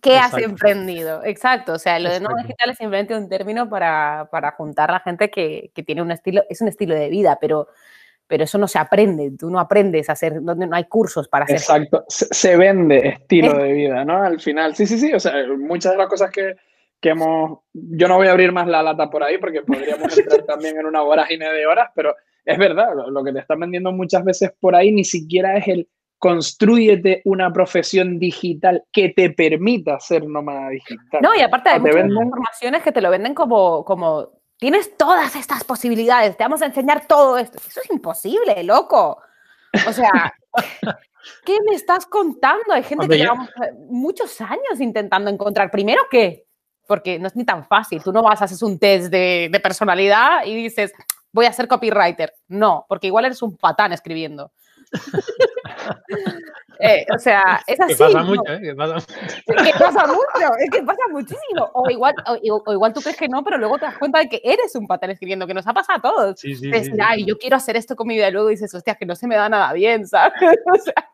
¿Qué, has emprendido? Exacto, o sea, lo de no digital es simplemente un término para, para juntar a la gente que, que, tiene un estilo, es un estilo de vida, pero, pero eso no se aprende, tú no aprendes a hacer, no, no hay cursos para hacer. Exacto, se, se vende estilo de vida, ¿no? Al final, sí, sí, sí, o sea, muchas de las cosas que, que hemos, yo no voy a abrir más la lata por ahí porque podríamos entrar también en una vorágine de horas, pero es verdad, lo que te están vendiendo muchas veces por ahí ni siquiera es el construyete una profesión digital que te permita ser nómada digital. No, y aparte hay muchas informaciones que te lo venden como, como, tienes todas estas posibilidades, te vamos a enseñar todo esto. Eso es imposible, loco. O sea, ¿qué me estás contando? Hay gente que lleva muchos años intentando encontrar, primero, ¿qué? Porque no es ni tan fácil. Tú no vas a hacer un test de, de personalidad y dices, voy a ser copywriter. No, porque igual eres un patán escribiendo. Eh, o sea, es así. Que pasa mucho, ¿eh? Que pasa, que pasa mucho, es que pasa muchísimo. O igual, o, igual tú crees que no, pero luego te das cuenta de que eres un patán escribiendo, que nos ha pasado a todos. Sí, sí, Decir, ay, yo quiero hacer esto con mi vida, y luego dices, hostia, que no se me da nada bien, ¿sabes? O sea,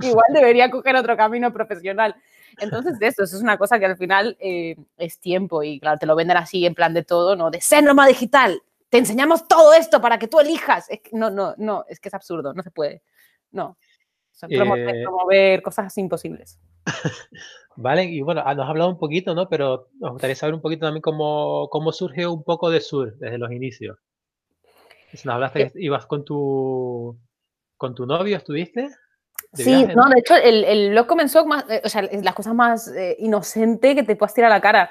igual debería coger otro camino profesional. Entonces, eso, eso es una cosa que al final eh, es tiempo y claro, te lo venden así en plan de todo, ¿no? De ser digital, te enseñamos todo esto para que tú elijas. no, no, no, es que es absurdo, no se puede. No. Eh, promover, cosas imposibles. Vale, y bueno, ah, nos has hablado un poquito, ¿no? Pero nos gustaría saber un poquito también cómo, cómo surge un poco de Sur desde los inicios. Nos hablaste eh que ibas con tu, con tu novio, ¿estuviste? sí, no, de hecho, el, el, blog comenzó más, eh, o sea, las cosas más eh, inocente que te puedas tirar a la cara.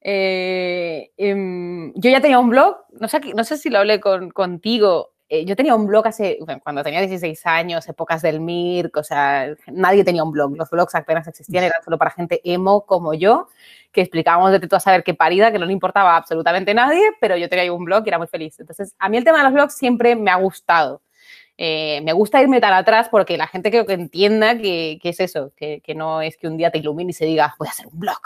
Eh, eh, yo ya tenía un blog, no sé, no sé si lo hablé con, contigo. Eh, yo tenía un blog hace, cuando tenía 16 años, épocas del MIRC, o sea, nadie tenía un blog. Los blogs apenas existían, eran solo para gente emo como yo, que explicábamos de todo a saber qué parida, que no le importaba absolutamente a nadie, pero yo tenía un blog y era muy feliz. Entonces, a mí el tema de los blogs siempre me ha gustado. Eh, me gusta irme tan atrás porque la gente creo que entienda que, que es eso, que, que, no es que un día te ilumine y se diga, voy a hacer un blog.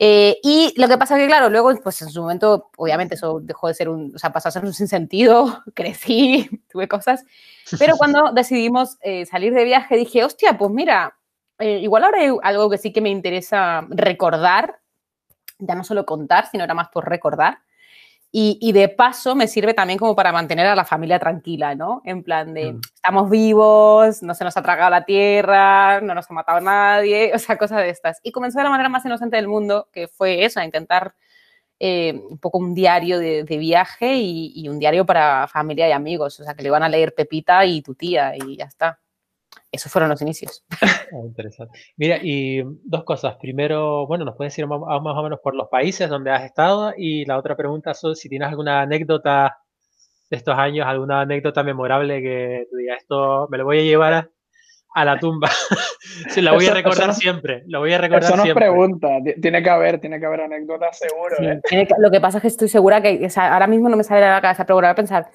Eh, y lo que pasa es que, claro, luego, pues en su momento, obviamente eso dejó de ser un, o sea, pasó a ser un sinsentido, crecí, tuve cosas, pero cuando decidimos eh, salir de viaje dije, hostia, pues mira, eh, igual ahora hay algo que sí que me interesa recordar, ya no solo contar, sino era más por recordar. Y, de paso me sirve también como para mantener a la familia tranquila, ¿no? En plan de, Mm. estamos vivos, no se nos ha tragado la tierra, no nos ha matado nadie, o sea, cosas de estas. Y comenzó de la manera más inocente del mundo, que fue eso, a intentar eh, un poco un diario de, de viaje y, y un diario para familia y amigos, o sea, que le van a leer Pepita y tu tía y ya está. Esos fueron los inicios. Ah, interesante. Mira, y dos cosas. Primero, bueno, nos puedes decir más, más o menos por los países donde has estado. Y la otra pregunta es si tienes alguna anécdota de estos años, alguna anécdota memorable que tú digas, esto me lo voy a llevar a, a la tumba. sí, la voy Eso- a recordar siempre. Lo voy a recordar Eso nos siempre. pregunta. Ti- Tiene que haber, tiene que haber anécdotas seguro. Sí, ¿eh? tiene que- lo que pasa es que estoy segura que o sea, ahora mismo no me sale de la cabeza, pero voy a pensar.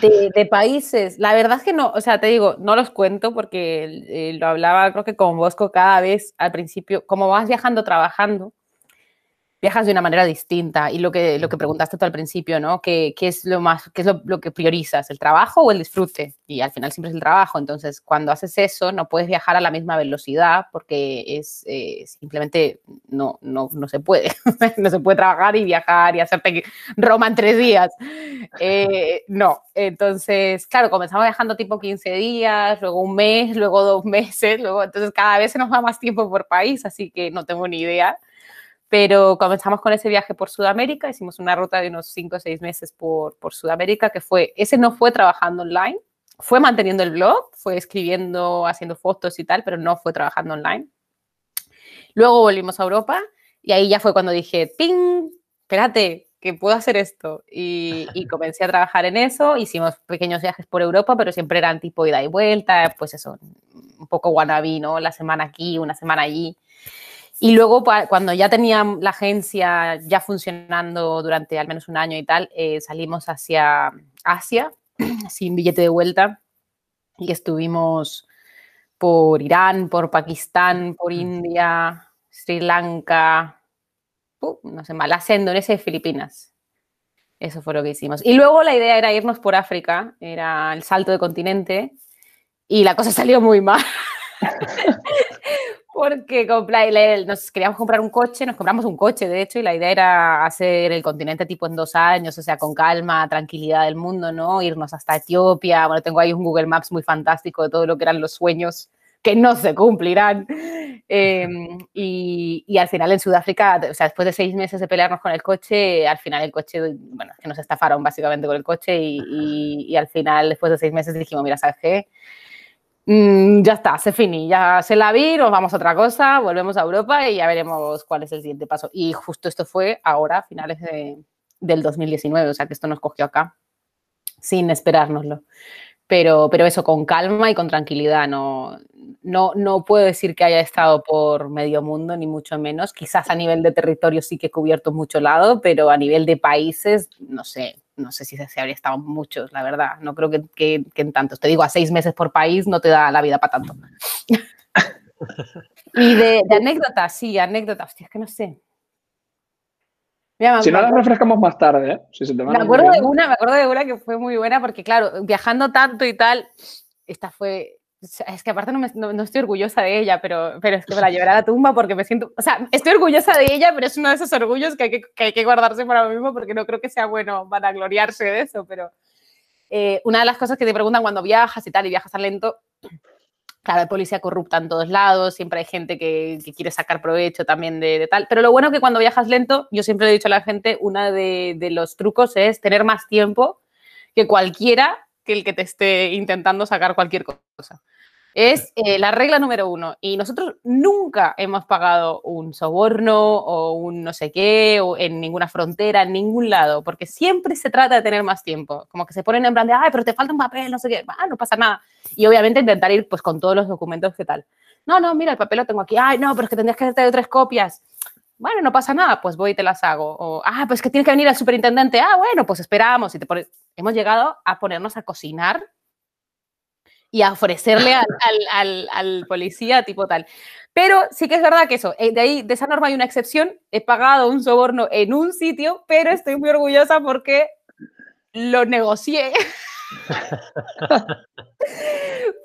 De, de países, la verdad es que no, o sea, te digo, no los cuento porque eh, lo hablaba creo que con Bosco cada vez al principio, como vas viajando, trabajando, viajas de una manera distinta y lo que, lo que preguntaste tú al principio, ¿no? ¿Qué, qué es, lo, más, qué es lo, lo que priorizas, el trabajo o el disfrute? Y al final siempre es el trabajo, entonces cuando haces eso no puedes viajar a la misma velocidad porque es eh, simplemente no, no, no se puede, no se puede trabajar y viajar y hacerte Roma en tres días. Eh, no, entonces, claro, comenzamos viajando tipo 15 días, luego un mes, luego dos meses, luego, entonces cada vez se nos va más tiempo por país, así que no tengo ni idea. Pero comenzamos con ese viaje por Sudamérica, hicimos una ruta de unos 5 o 6 meses por, por Sudamérica, que fue, ese no fue trabajando online, fue manteniendo el blog, fue escribiendo, haciendo fotos y tal, pero no fue trabajando online. Luego volvimos a Europa y ahí ya fue cuando dije, ¡ping! Espérate, que puedo hacer esto. Y, y comencé a trabajar en eso. Hicimos pequeños viajes por Europa, pero siempre eran tipo ida y vuelta, pues eso, un poco wannabe, ¿no? La semana aquí, una semana allí. Y luego, cuando ya tenía la agencia ya funcionando durante al menos un año y tal, eh, salimos hacia Asia sin billete de vuelta y estuvimos por Irán, por Pakistán, por India, Sri Lanka, uh, no sé, Malasia, Indonesia y Filipinas. Eso fue lo que hicimos. Y luego la idea era irnos por África, era el salto de continente, y la cosa salió muy mal. Porque nos queríamos comprar un coche, nos compramos un coche, de hecho, y la idea era hacer el continente tipo en dos años, o sea, con calma, tranquilidad del mundo, ¿no? Irnos hasta Etiopía. Bueno, tengo ahí un Google Maps muy fantástico de todo lo que eran los sueños que no se cumplirán. Eh, y, al final en Sudáfrica, o sea, después de seis meses de pelearnos con el coche, al final el coche, bueno, que nos estafaron básicamente con el coche y, y- y al final, después de seis meses, dijimos, mira, ¿sabes qué? Mm, ya está, se finí, ya se la vi, nos vamos a otra cosa, volvemos a Europa y ya veremos cuál es el siguiente paso. Y justo esto fue ahora, finales de- del 2019, o sea que esto nos cogió acá, sin esperárnoslo. Pero, pero eso, con calma y con tranquilidad, no, no, no puedo decir que haya estado por medio mundo, ni mucho menos. Quizás a nivel de territorio sí que he cubierto mucho lado, pero a nivel de países, no sé, no sé si se, habría estado muchos, la verdad. No creo que, que- que en tantos. Te digo, a seis meses por país no te da la vida para tanto. y de, de anécdotas, sí, anécdotas. Hostia, es que no sé. Mira, Si no las refrescamos más tarde, ¿eh? Si se te van me acuerdo de una, me acuerdo de una que fue muy buena porque, claro, viajando tanto y tal, esta fue. Es que aparte no, me- no- estoy orgullosa de ella, pero, pero es que me la llevaré a la tumba porque me siento. O sea, estoy orgullosa de ella, pero es uno de esos orgullos que hay que, que hay que guardarse para lo mismo porque no creo que sea bueno para gloriarse de eso. Pero eh, una de las cosas que te preguntan cuando viajas y tal, y viajas tan lento, Claro, hay policía corrupta en todos lados, siempre hay gente que, que quiere sacar provecho también de, de tal. Pero lo bueno que cuando viajas lento, yo siempre le he dicho a la gente, uno de, de los trucos es tener más tiempo que cualquiera que el que te esté intentando sacar cualquier cosa. Es eh, la regla número uno. Y nosotros nunca hemos pagado un soborno o un no sé qué, o en ninguna frontera, en ningún lado, porque siempre se trata de tener más tiempo. Como que se ponen en plan de, ay, pero te falta un papel, no sé qué, ah, no pasa nada. Y obviamente intentar ir pues con todos los documentos que tal. No, no, mira, el papel lo tengo aquí. Ay, no, pero es que tendrías que hacer tres copias. Bueno, no pasa nada, pues voy y te las hago. O, ah, pues que tienes que venir al superintendente. Ah, bueno, pues esperamos. Y te pones... Hemos llegado a ponernos a cocinar y a ofrecerle al, al, al, al policía tipo tal. Pero sí que es verdad que eso, eh, de ahí, de esa norma hay una excepción. He pagado un soborno en un sitio, pero estoy muy orgullosa porque lo negocié.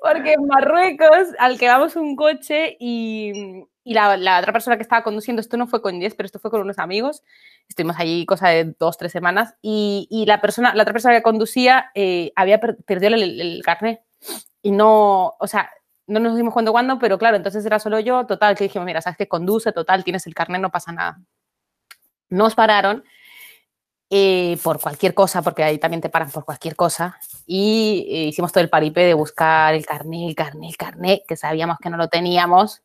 porque en Marruecos alquilamos un coche y, y la, la, otra persona que estaba conduciendo, esto no fue con Jess, pero esto fue con unos amigos, estuvimos allí cosa de dos, tres semanas, y, y la, persona, la otra persona que conducía eh, había per perdido el, el, carnet y no, o sea, no nos dimos cuenta cuándo, pero claro, entonces era solo yo, total, que dijimos, mira, sabes que conduce, total, tienes el carnet, no pasa nada. Nos pararon eh, por cualquier cosa, porque ahí también te paran por cualquier cosa, y eh, hicimos todo el paripé de buscar el carnet, el carnet, el carnet, que sabíamos que no lo teníamos,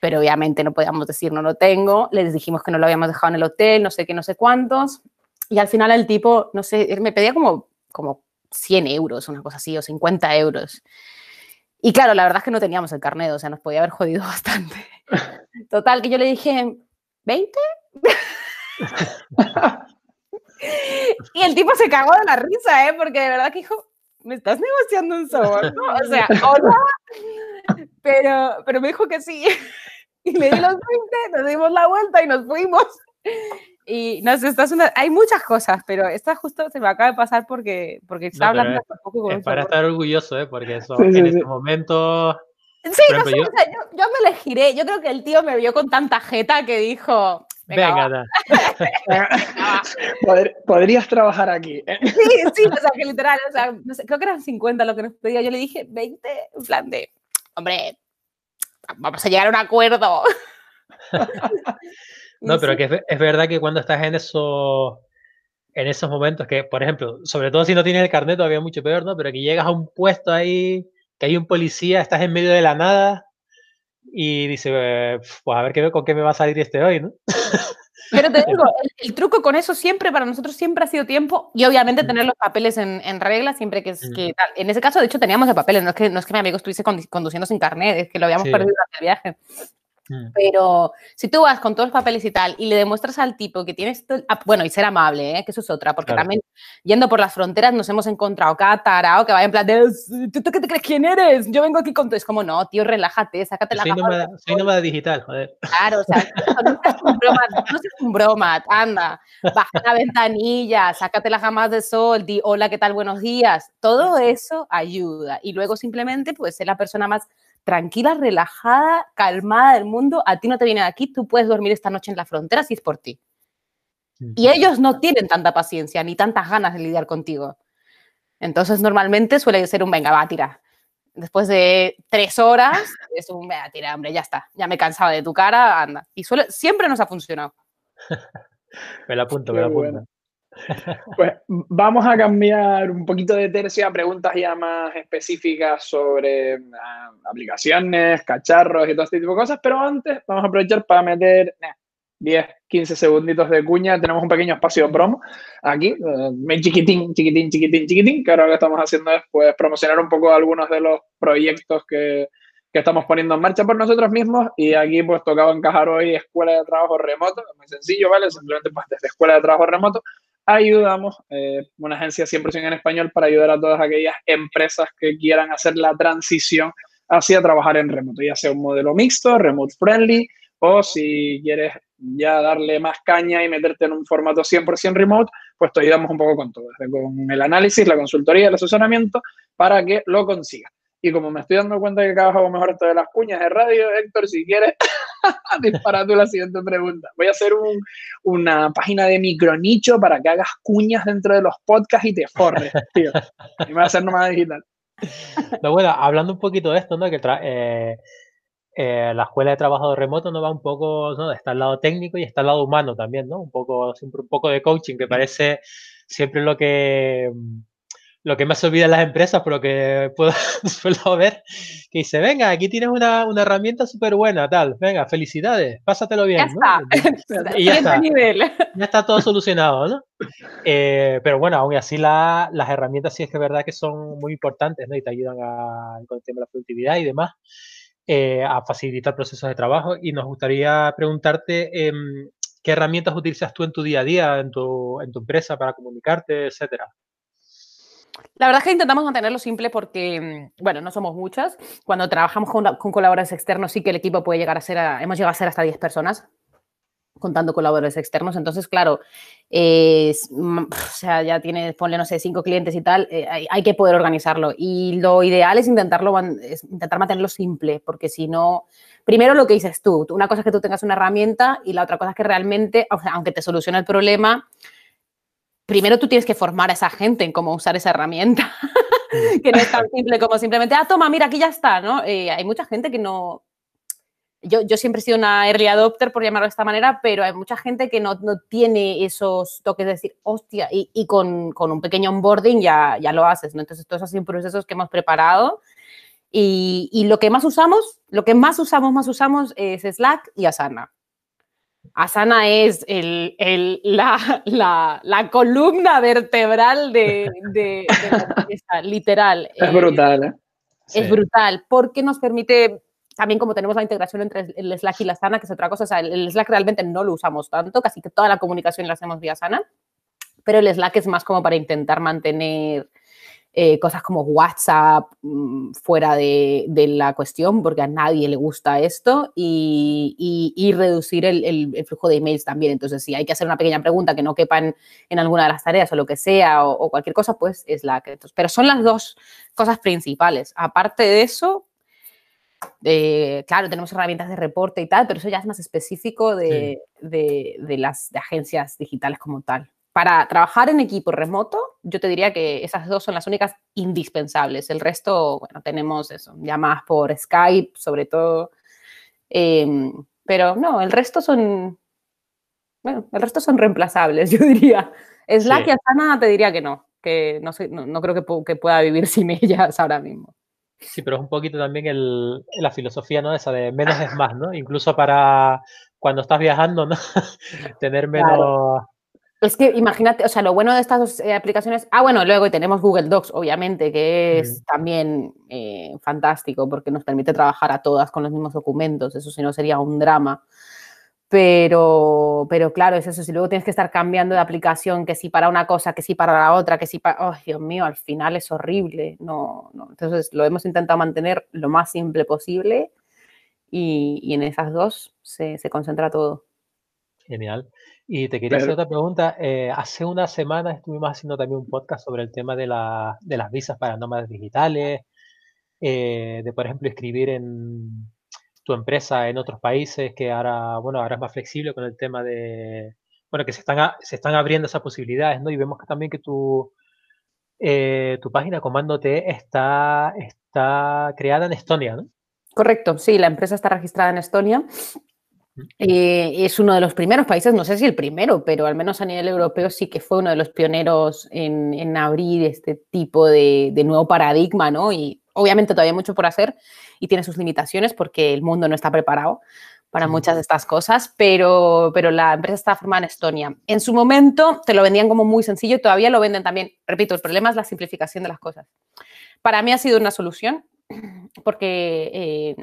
pero obviamente no podíamos decir no lo tengo, les dijimos que no lo habíamos dejado en el hotel, no sé qué, no sé cuántos, y al final el tipo, no sé, me pedía como, como 100 euros, una cosa así, o 50 euros. Y claro, la verdad es que no teníamos el carnet, o sea, nos podía haber jodido bastante. Total, que yo le dije, ¿20? y el tipo se cagó de la risa, ¿eh? Porque de verdad que dijo, me estás negociando un soborno, o sea, hola. Pero, pero me dijo que sí. Y le di los 20, nos dimos la vuelta y nos fuimos. Y no sé, esta es una, hay muchas cosas, pero esta justo se me acaba de pasar porque, porque está No, hablando es- un poco con Es para estar orgulloso, ¿eh? Porque eso, Sí, sí, en sí. ese momento. Sí, no sé, yo- o sea, yo, yo me le giré. Yo creo que el tío me vio con tanta jeta que dijo, venga, Venga, va, da. va". Pod- Podrías trabajar aquí. ¿eh? Sí, sí, o sea, que literal, o sea, no sé, creo que eran 50 lo que nos pedía. Yo le dije 20, en plan de, hombre, vamos a llegar a un acuerdo. No, pero que es, ve- es verdad que cuando estás en esos, en esos momentos que, por ejemplo, sobre todo si no tienes el carnet, todavía mucho peor, ¿no? Pero que llegas a un puesto ahí, que hay un policía, estás en medio de la nada y dice, eh, pues a ver qué, con qué me va a salir este hoy, ¿no? Pero te digo, el, el truco con eso siempre, para nosotros siempre ha sido tiempo y obviamente tener los papeles en, en regla siempre que es que tal. En ese caso, de hecho, teníamos el papeles, no es que, no es que mi amigo estuviese conduciendo sin carnet, es que lo habíamos Sí. perdido durante el viaje. Mm. Pero si tú vas con todos los papeles y tal y le demuestras al tipo que tienes, todo ah, bueno, y ser amable, ¿eh? que eso es otra, porque Claro. también yendo por las fronteras nos hemos encontrado cada tarao que vaya en plan de, ¿tú, tú qué te crees quién eres? Yo vengo aquí con todo. Es como, no, tío, relájate, sácate la Soy nómada, soy sol". nómada digital, joder. Claro, o sea, no seas un bromat, no seas un bromat, anda, baja la ventanilla, sácate las gafas de sol, di hola, ¿qué tal? Buenos días. Todo eso ayuda. Y luego simplemente, pues, ser la persona más tranquila, relajada, calmada del mundo. A ti no te viene de aquí, tú puedes dormir esta noche en la frontera si es por ti. Y ellos no tienen tanta paciencia ni tantas ganas de lidiar contigo. Entonces, normalmente suele ser un venga, va, tira. Después de tres horas, es un venga, tira, hombre, ya está. Ya me he cansado de tu cara, anda. Y suele, siempre nos ha funcionado. Me la apunto, Qué me la apunto. bueno. Pues vamos a cambiar un poquito de tercio a preguntas ya más específicas sobre ah, aplicaciones, cacharros y todo este tipo de cosas, pero antes vamos a aprovechar para meter eh, 10, 15 segunditos de cuña. Tenemos un pequeño espacio de promo aquí, eh, chiquitín, chiquitín, chiquitín, chiquitín, que ahora lo que estamos haciendo es pues, promocionar un poco algunos de los proyectos que, que estamos poniendo en marcha por nosotros mismos y aquí pues tocaba encajar hoy escuela de trabajo remoto, muy sencillo, ¿vale? Simplemente pues desde escuela de trabajo remoto ayudamos, eh, una agencia 100% en español para ayudar a todas aquellas empresas que quieran hacer la transición hacia trabajar en remoto, ya sea un modelo mixto, remote friendly, o si quieres ya darle más caña y meterte en un formato 100% remote, pues te ayudamos un poco con todo, desde con el análisis, la consultoría, el asesoramiento, para que lo consigas. Y como me estoy dando cuenta que cada vez hago mejor esto de las cuñas de radio, Héctor, si quieres, dispara tú la siguiente pregunta. Voy a hacer un, una página de micronicho para que hagas cuñas dentro de los podcasts y te forres, tío. Y me va a hacer nomás digital. No, bueno, hablando un poquito de esto, ¿no? Que eh, eh, la escuela de trabajo remoto no va un poco, ¿no? Está el lado técnico y está el lado humano también, ¿no? Un poco, siempre un poco de coaching, que parece siempre lo que lo que más se olvida en las empresas, por lo que puedo, suelo ver, que dice, venga, aquí tienes una, una herramienta súper buena, tal, venga, felicidades, pásatelo bien, Ya ¿no? está. Y ya está. nivel. ya está todo solucionado, ¿no? Eh, pero bueno, aún así la- las herramientas sí es que es verdad que son muy importantes, ¿no? Y te ayudan a, con el tema de la productividad y demás, eh, a facilitar procesos de trabajo. Y nos gustaría preguntarte em, qué herramientas utilizas tú en tu día a día, en tu, en tu empresa para comunicarte, etcétera. La verdad es que intentamos mantenerlo simple porque, mm, bueno, no somos muchas. Cuando trabajamos con, colaboradores externos sí que el equipo puede llegar a ser, hemos llegado a ser hasta 10 personas. contando colaboradores externos. Entonces, claro, o sea, ya tienes, ponle, no sé, cinco clientes y tal, eh, hay, que poder organizarlo. Y lo ideal es intentarlo, intentar mantenerlo simple, porque si no, primero lo que dices tú, una cosa es que tú tengas una herramienta y la otra cosa es que realmente, aunque te solucione el problema, primero tú tienes que formar a esa gente en cómo usar esa herramienta, que no es tan simple como simplemente, ah, toma, mira, aquí ya está, ¿no? Eh, hay mucha gente que no, yo, yo, siempre he sido una early adopter, por llamarlo de esta manera, pero hay mucha gente que no, no tiene esos toques de decir, hostia, y, y con, con, un pequeño onboarding ya, ya lo haces, ¿no? Entonces, todos esos procesos que hemos preparado. Y, y, lo que más usamos, lo que más usamos, más usamos es Slack y Asana. Asana es el, el, la, la, la, columna vertebral de, de, de la empresa, literal. Es brutal, ¿eh? Es sí. brutal, porque nos permite también como tenemos la integración entre el Slack y la Sana, que es otra cosa, o sea, el Slack realmente no lo usamos tanto, casi que toda la comunicación la hacemos vía Sana, pero el Slack es más como para intentar mantener eh, cosas como WhatsApp mmm, fuera de, de, la cuestión, porque a nadie le gusta esto, y, y, y reducir el, el, el, flujo de emails también. Entonces, si hay que hacer una pequeña pregunta que no quepa en, alguna de las tareas o lo que sea, o, o cualquier cosa, pues Slack. Entonces, pero son las dos cosas principales. Aparte de eso, eh, claro, tenemos herramientas de reporte y tal, pero eso ya es más específico de, sí. de, de las de agencias digitales como tal. Para trabajar en equipo remoto, yo te diría que esas dos son las únicas indispensables. El resto, bueno, tenemos eso, llamadas por Skype, sobre todo. Eh, pero no, el resto son, bueno, el resto son reemplazables, yo diría. Slack sí. y Asana te diría que no, que no, sé, no, no creo que, que pueda vivir sin ellas ahora mismo. Sí, pero es un poquito también el, la filosofía, ¿no? Esa de menos es más, ¿no? Incluso para cuando estás viajando, ¿no? Tener menos... Claro. Es que imagínate, o sea, lo bueno de estas dos eh, aplicaciones, ah, bueno, luego tenemos Google Docs, obviamente, que es también eh, fantástico porque nos permite trabajar a todas con los mismos documentos, eso si no sería un drama. Pero, pero claro, es eso, si luego tienes que estar cambiando de aplicación, que si para una cosa, que si para la otra, que si para... Oh, Dios mío, al final es horrible. No, no. Entonces lo hemos intentado mantener lo más simple posible y, y en esas dos se, se, concentra todo. Genial. Y te quería pero... hacer otra pregunta. Eh, hace una semana estuvimos haciendo también un podcast sobre el tema de, la, de las visas para nómadas digitales, eh, de, por ejemplo, escribir en tu empresa en otros países, que ahora, bueno, ahora es más flexible con el tema de, bueno, que se están, a, se están abriendo esas posibilidades, ¿no? Y vemos que también que tu, eh, tu página Comando T está, está creada en Estonia, ¿no? Correcto, sí, la empresa está registrada en Estonia. Eh, es uno de los primeros países, no sé si el primero, pero al menos a nivel europeo sí que fue uno de los pioneros en, en abrir este tipo de, de, nuevo paradigma, ¿no? Y obviamente todavía hay mucho por hacer y tiene sus limitaciones porque el mundo no está preparado para muchas de estas cosas, pero, pero la empresa está formada en Estonia. En su momento te lo vendían como muy sencillo y todavía lo venden también. Repito, el problema es la simplificación de las cosas. Para mí ha sido una solución porque eh,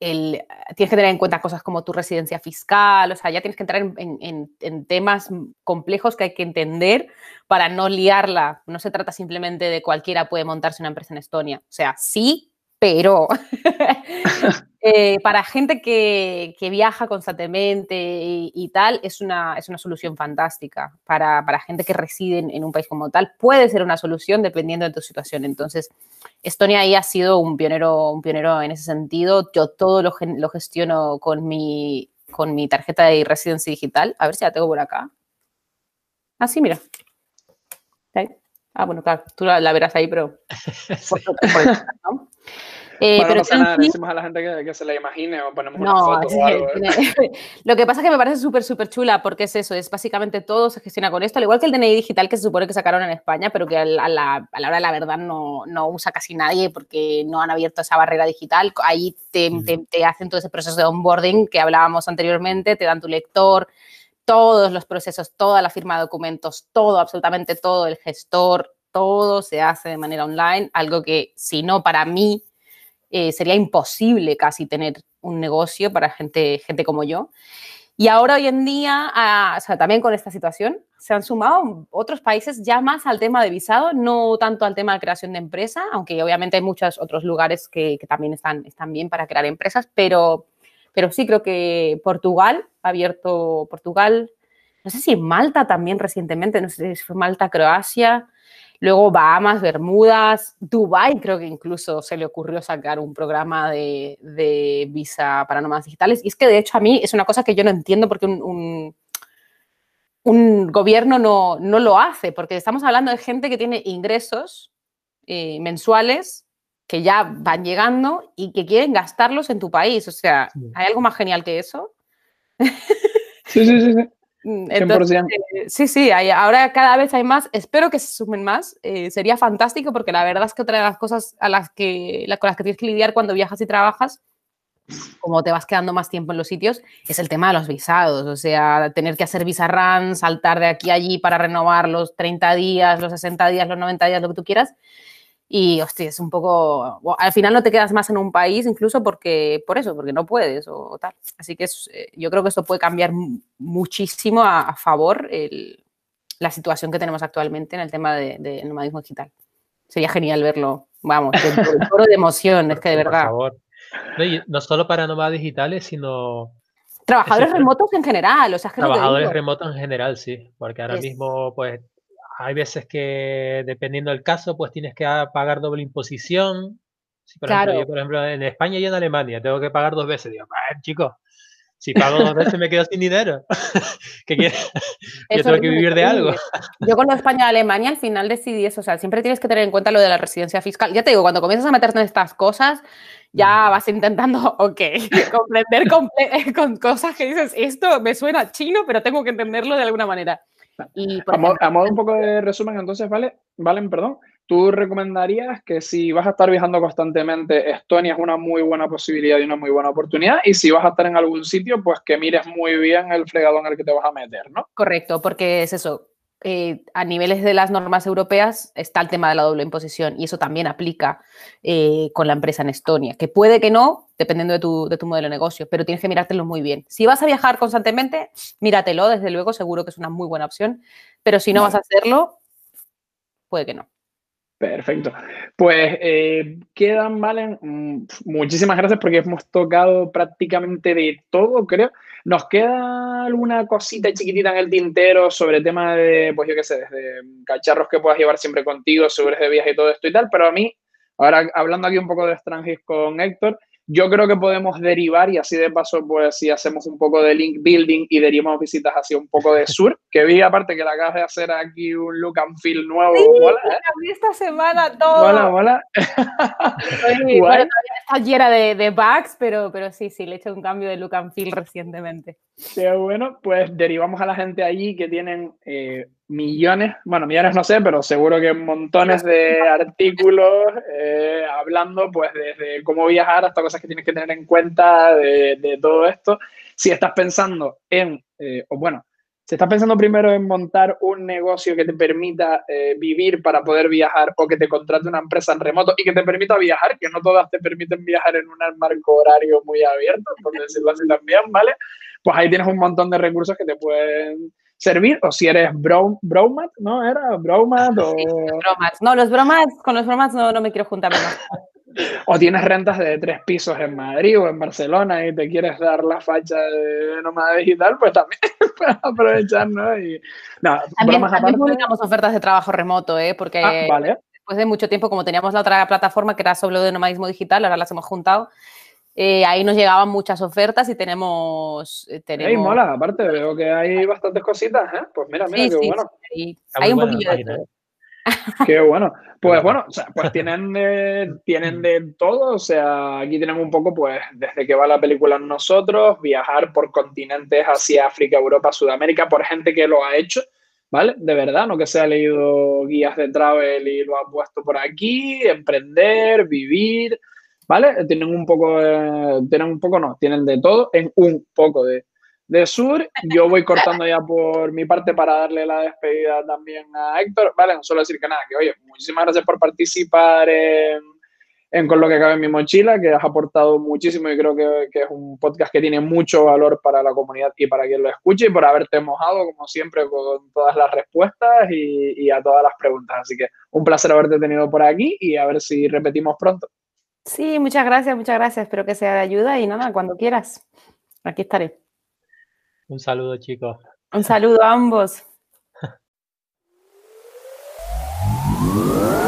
el, tienes que tener en cuenta cosas como tu residencia fiscal, o sea, ya tienes que entrar en, en, en, temas complejos que hay que entender para no liarla. No se trata simplemente de cualquiera puede montarse una empresa en Estonia. O sea, sí, pero eh, para gente que, que viaja constantemente y, y, tal, es una, es una solución fantástica. Para, para gente que reside en, en, un país como tal, puede ser una solución dependiendo de tu situación. Entonces, Estonia ahí ha sido un pionero, un pionero en ese sentido. Yo todo lo, lo gestiono con mi, con mi tarjeta de residencia digital. A ver si la tengo por acá. Ah, sí, mira. Ah, bueno, claro, tú la, la verás ahí, pero... sí. ¿no? Eh, bueno, pero no pasa nada, sí, decimos a la gente que, que, se la imagine o ponemos no, una foto o algo. ¿eh? Lo que pasa es que me parece súper, súper chula porque es eso, es básicamente todo se gestiona con esto, al igual que el DNI digital que se supone que sacaron en España, pero que a la, a la, a la hora de la verdad no, no, usa casi nadie porque no han abierto esa barrera digital. Ahí te, mm. te, te hacen todo ese proceso de onboarding que hablábamos anteriormente, te dan tu lector, todos los procesos, toda la firma de documentos, todo, absolutamente todo, el gestor, todo se hace de manera online, algo que si no para mí eh, sería imposible casi tener un negocio para gente, gente como yo. Y ahora hoy en día, a, o sea, también con esta situación, se han sumado otros países ya más al tema de visado, no tanto al tema de creación de empresa, aunque obviamente hay muchos otros lugares que, que también están, están bien para crear empresas, pero, pero sí creo que Portugal abierto Portugal, no sé si Malta también recientemente, no sé si fue Malta, Croacia, luego Bahamas, Bermudas, Dubai creo que incluso se le ocurrió sacar un programa de, visa para nómadas digitales. Y es que de hecho a mí es una cosa que yo no entiendo porque un, un, gobierno no, no, lo hace, porque estamos hablando de gente que tiene ingresos eh, mensuales que ya van llegando y que quieren gastarlos en tu país. O sea, ¿hay algo más genial que eso? Sí, sí, sí. sí. Mm, entonces, eh, sí, sí, ahora cada vez hay más. Espero que se sumen más. Eh, sería fantástico porque la verdad es que otra de las cosas a las que, con las que tienes que lidiar cuando viajas y trabajas, como te vas quedando más tiempo en los sitios, es el tema de los visados. O sea, tener que hacer visa run, saltar de aquí a allí para renovar los 30 días, los 60 días, los 90 días, lo que tú quieras. Y, hostia, es un poco... Al final no te quedas más en un país incluso porque, por eso, porque no puedes o, tal. Así que eh, yo creo que esto puede cambiar muchísimo a, favor el, la situación que tenemos actualmente en el tema del de, nomadismo digital. Sería genial verlo. Vamos, el coro de emoción, es que de verdad. Por favor. No, no solo para nómadas digitales, sino Trabajadores remotos en general, o sea, Trabajadores remotos en general, sí, porque ahora mismo, pues, hay veces que, dependiendo del caso, pues tienes que pagar doble imposición. por, ejemplo, por ejemplo, en España y en Alemania tengo que pagar dos veces. Digo, chicos, si pago dos veces me quedo sin dinero. ¿Qué quieres? Yo tengo que vivir de algo. Yo con España y Alemania al final decidí eso. O sea, siempre tienes que tener en cuenta lo de la residencia fiscal. Ya te digo, cuando comienzas a meterte en estas cosas, ya mm. vas intentando, ok, comprender con cosas que dices, esto me suena chino, pero tengo que entenderlo de alguna manera a, modo, un poco de resumen, entonces, ¿vale? Valen, perdón. ¿Tú recomendarías que si vas a estar viajando constantemente, Estonia es una muy buena posibilidad y una muy buena oportunidad? Y si vas a estar en algún sitio, pues que mires muy bien el fregado en el que te vas a meter, ¿no? Correcto, porque es eso. Eh, a niveles de las normas europeas está el tema de la doble imposición y eso también aplica eh, con la empresa en Estonia, que puede que no, dependiendo de tu, de tu, modelo de negocio, pero tienes que mirártelo muy bien. Si vas a viajar constantemente, míratelo, desde luego, seguro que es una muy buena opción, pero si no vas a hacerlo, puede que no. Perfecto. Pues eh, quedan, Valen, mm, muchísimas gracias porque hemos tocado prácticamente de todo, creo. Nos queda alguna cosita chiquitita en el tintero sobre el tema de, pues yo qué sé, desde cacharros que puedas llevar siempre contigo, seguros de viaje y todo esto y tal, pero a mí, ahora hablando aquí un poco de extranjeros con Héctor, yo creo que podemos derivar y así de paso, pues si hacemos un poco de link building y derivamos visitas hacia un poco de sur, que vi aparte que la acabas de hacer aquí un look and feel nuevo. Sí, ¿eh? esta semana todo. Hola, hola. bueno, está llena de, de, bugs, pero, pero sí, sí, le he hecho un cambio de look and feel recientemente. Qué bueno, pues derivamos a la gente allí que tienen eh, millones, bueno, millones no sé, pero seguro que montones de artículos eh, hablando pues desde cómo viajar hasta cosas que tienes que tener en cuenta de, todo esto. Si estás pensando en, eh, o bueno, si estás pensando primero en montar un negocio que te permita eh, vivir para poder viajar o que te contrate una empresa en remoto y que te permita viajar, que no todas te permiten viajar en un marco horario muy abierto, por decirlo así también, ¿vale? Pues ahí tienes un montón de recursos que te pueden servir, o si eres bro, bromat, ¿no? ¿Era bromat o...? No, los bromats, con los bromats no, no me quiero juntar O tienes rentas de tres pisos en Madrid o en Barcelona y te quieres dar la facha de nómada digital, pues también puedes aprovechar, ¿no? Y, no también, también publicamos ofertas de trabajo remoto, ¿eh? Porque ah, después de mucho tiempo, como teníamos la otra plataforma que era solo de nomadismo digital, ahora las hemos juntado, eh, ahí nos llegaban muchas ofertas y tenemos... Eh, tenemos... mola, aparte veo que hay bastantes cositas, ¿eh? Pues mira, mira, qué bueno. hay un poquillo de todo. Qué bueno. Pues bueno, o sea, pues tienen de, tienen de todo. O sea, aquí tienen un poco, pues, desde que va la película nosotros, viajar por continentes hacia África, Europa, Sudamérica, por gente que lo ha hecho, ¿vale? De verdad, no que se ha leído guías de travel y lo ha puesto por aquí, emprender, vivir, ¿vale? Tienen un poco, tienen un poco, no, tienen de todo en un poco de, de sur. Yo voy cortando ya por mi parte para darle la despedida también a Héctor. Vale, no solo decir que nada, que oye, muchísimas gracias por participar en, en Con lo que cabe en mi mochila, que has aportado muchísimo y creo que, que, es un podcast que tiene mucho valor para la comunidad y para quien lo escuche y por haberte mojado, como siempre, con todas las respuestas y, y a todas las preguntas. Así que un placer haberte tenido por aquí y a ver si repetimos pronto. Sí, muchas gracias, muchas gracias. Espero que sea de ayuda y nada, cuando quieras, aquí estaré. Un saludo, chicos. Un saludo a ambos.